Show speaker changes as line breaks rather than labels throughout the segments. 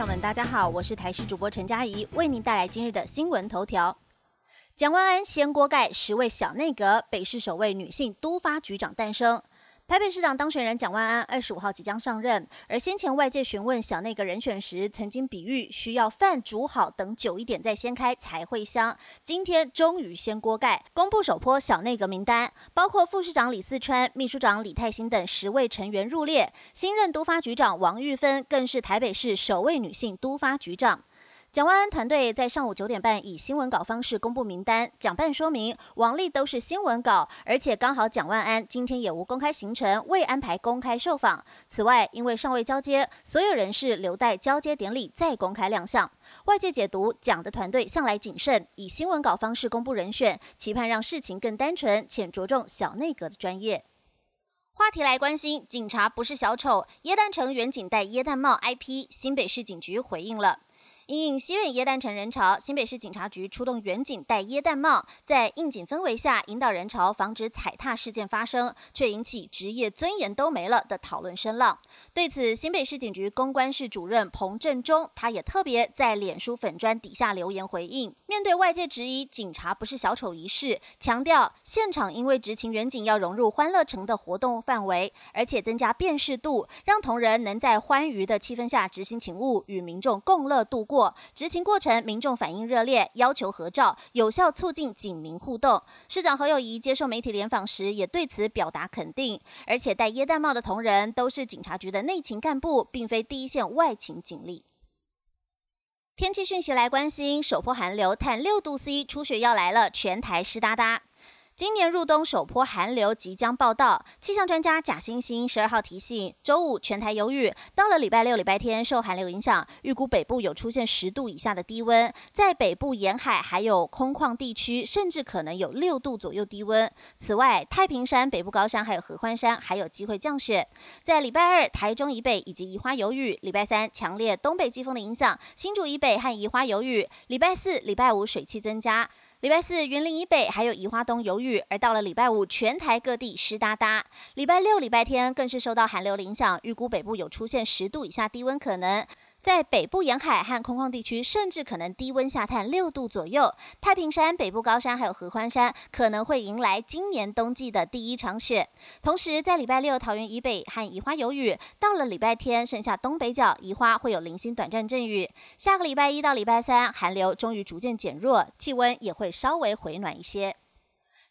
朋友们大家好，我是台视主播陈佳怡，为您带来今日的新闻头条。蒋万安掀锅盖，十位小内阁，北市首位女性督发局长诞生。台北市长当选人蒋万安二十五号即将上任，而先前外界询问小内阁人选时，曾经比喻需要饭煮好，等久一点再掀开才会香。今天终于掀锅盖，公布首波小内阁名单，包括副市长李四川、秘书长李泰兴等十位成员入列。新任都发局长王玉芬更是台北市首位女性都发局长。蒋万安团队在上午九点半以新闻稿方式公布名单，蒋办说明王丽都是新闻稿，而且刚好蒋万安今天也无公开行程，未安排公开受访。此外，因为尚未交接，所有人士留待交接典礼再公开亮相。外界解读蒋的团队向来谨慎，以新闻稿方式公布人选，期盼让事情更单纯，且着重小内阁的专业。话题来关心，警察不是小丑，耶诞城远景戴耶诞帽 IP，新北市警局回应了。因应西苑椰蛋城人潮，新北市警察局出动远警戴椰蛋帽，在应景氛围下引导人潮，防止踩踏事件发生，却引起职业尊严都没了的讨论声浪。对此，新北市警局公关室主任彭振中，他也特别在脸书粉砖底下留言回应，面对外界质疑警察不是小丑一事，强调现场因为执勤远警要融入欢乐城的活动范围，而且增加辨识度，让同仁能在欢愉的气氛下执行勤务，与民众共乐度过。执勤过程，民众反应热烈，要求合照，有效促进警民互动。市长何友谊接受媒体联访时，也对此表达肯定。而且戴耶诞帽的同仁都是警察局的内勤干部，并非第一线外勤警力。天气讯息来关心，首波寒流探六度 C，初雪要来了，全台湿哒哒。今年入冬首波寒流即将报道，气象专家贾欣欣十二号提醒，周五全台有雨，到了礼拜六、礼拜天受寒流影响，预估北部有出现十度以下的低温，在北部沿海还有空旷地区，甚至可能有六度左右低温。此外，太平山、北部高山还有合欢山还有机会降雪。在礼拜二，台中以北以及宜花有雨；礼拜三，强烈东北季风的影响，新竹以北和宜花有雨；礼拜四、礼拜五水汽增加。礼拜四，云林以北还有宜花东有雨，而到了礼拜五，全台各地湿哒哒。礼拜六、礼拜天更是受到寒流影响，预估北部有出现十度以下低温可能。在北部沿海和空旷地区，甚至可能低温下探六度左右。太平山、北部高山还有合欢山可能会迎来今年冬季的第一场雪。同时，在礼拜六，桃园以北和宜花有雨；到了礼拜天，剩下东北角宜花会有零星短暂阵雨。下个礼拜一到礼拜三，寒流终于逐渐减弱，气温也会稍微回暖一些。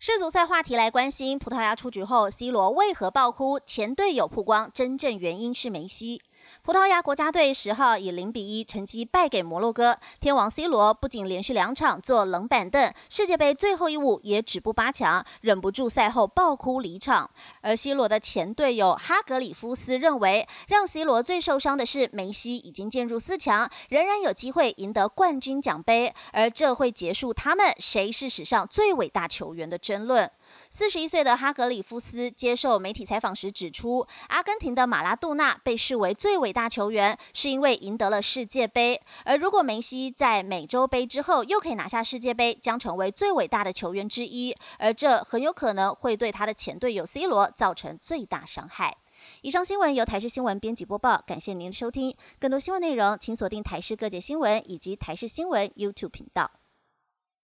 世足赛话题来关心，葡萄牙出局后，C 罗为何爆哭？前队友曝光，真正原因是梅西。葡萄牙国家队十号以零比一成绩败给摩洛哥，天王 C 罗不仅连续两场坐冷板凳，世界杯最后一舞也止步八强，忍不住赛后爆哭离场。而 C 罗的前队友哈格里夫斯认为，让 C 罗最受伤的是梅西已经进入四强，仍然有机会赢得冠军奖杯，而这会结束他们谁是史上最伟大球员的争论。四十一岁的哈格里夫斯接受媒体采访时指出，阿根廷的马拉杜纳被视为最伟大球员，是因为赢得了世界杯。而如果梅西在美洲杯之后又可以拿下世界杯，将成为最伟大的球员之一。而这很有可能会对他的前队友 C 罗造成最大伤害。以上新闻由台视新闻编辑播报，感谢您的收听。更多新闻内容，请锁定台视各界新闻以及台视新闻 YouTube 频道。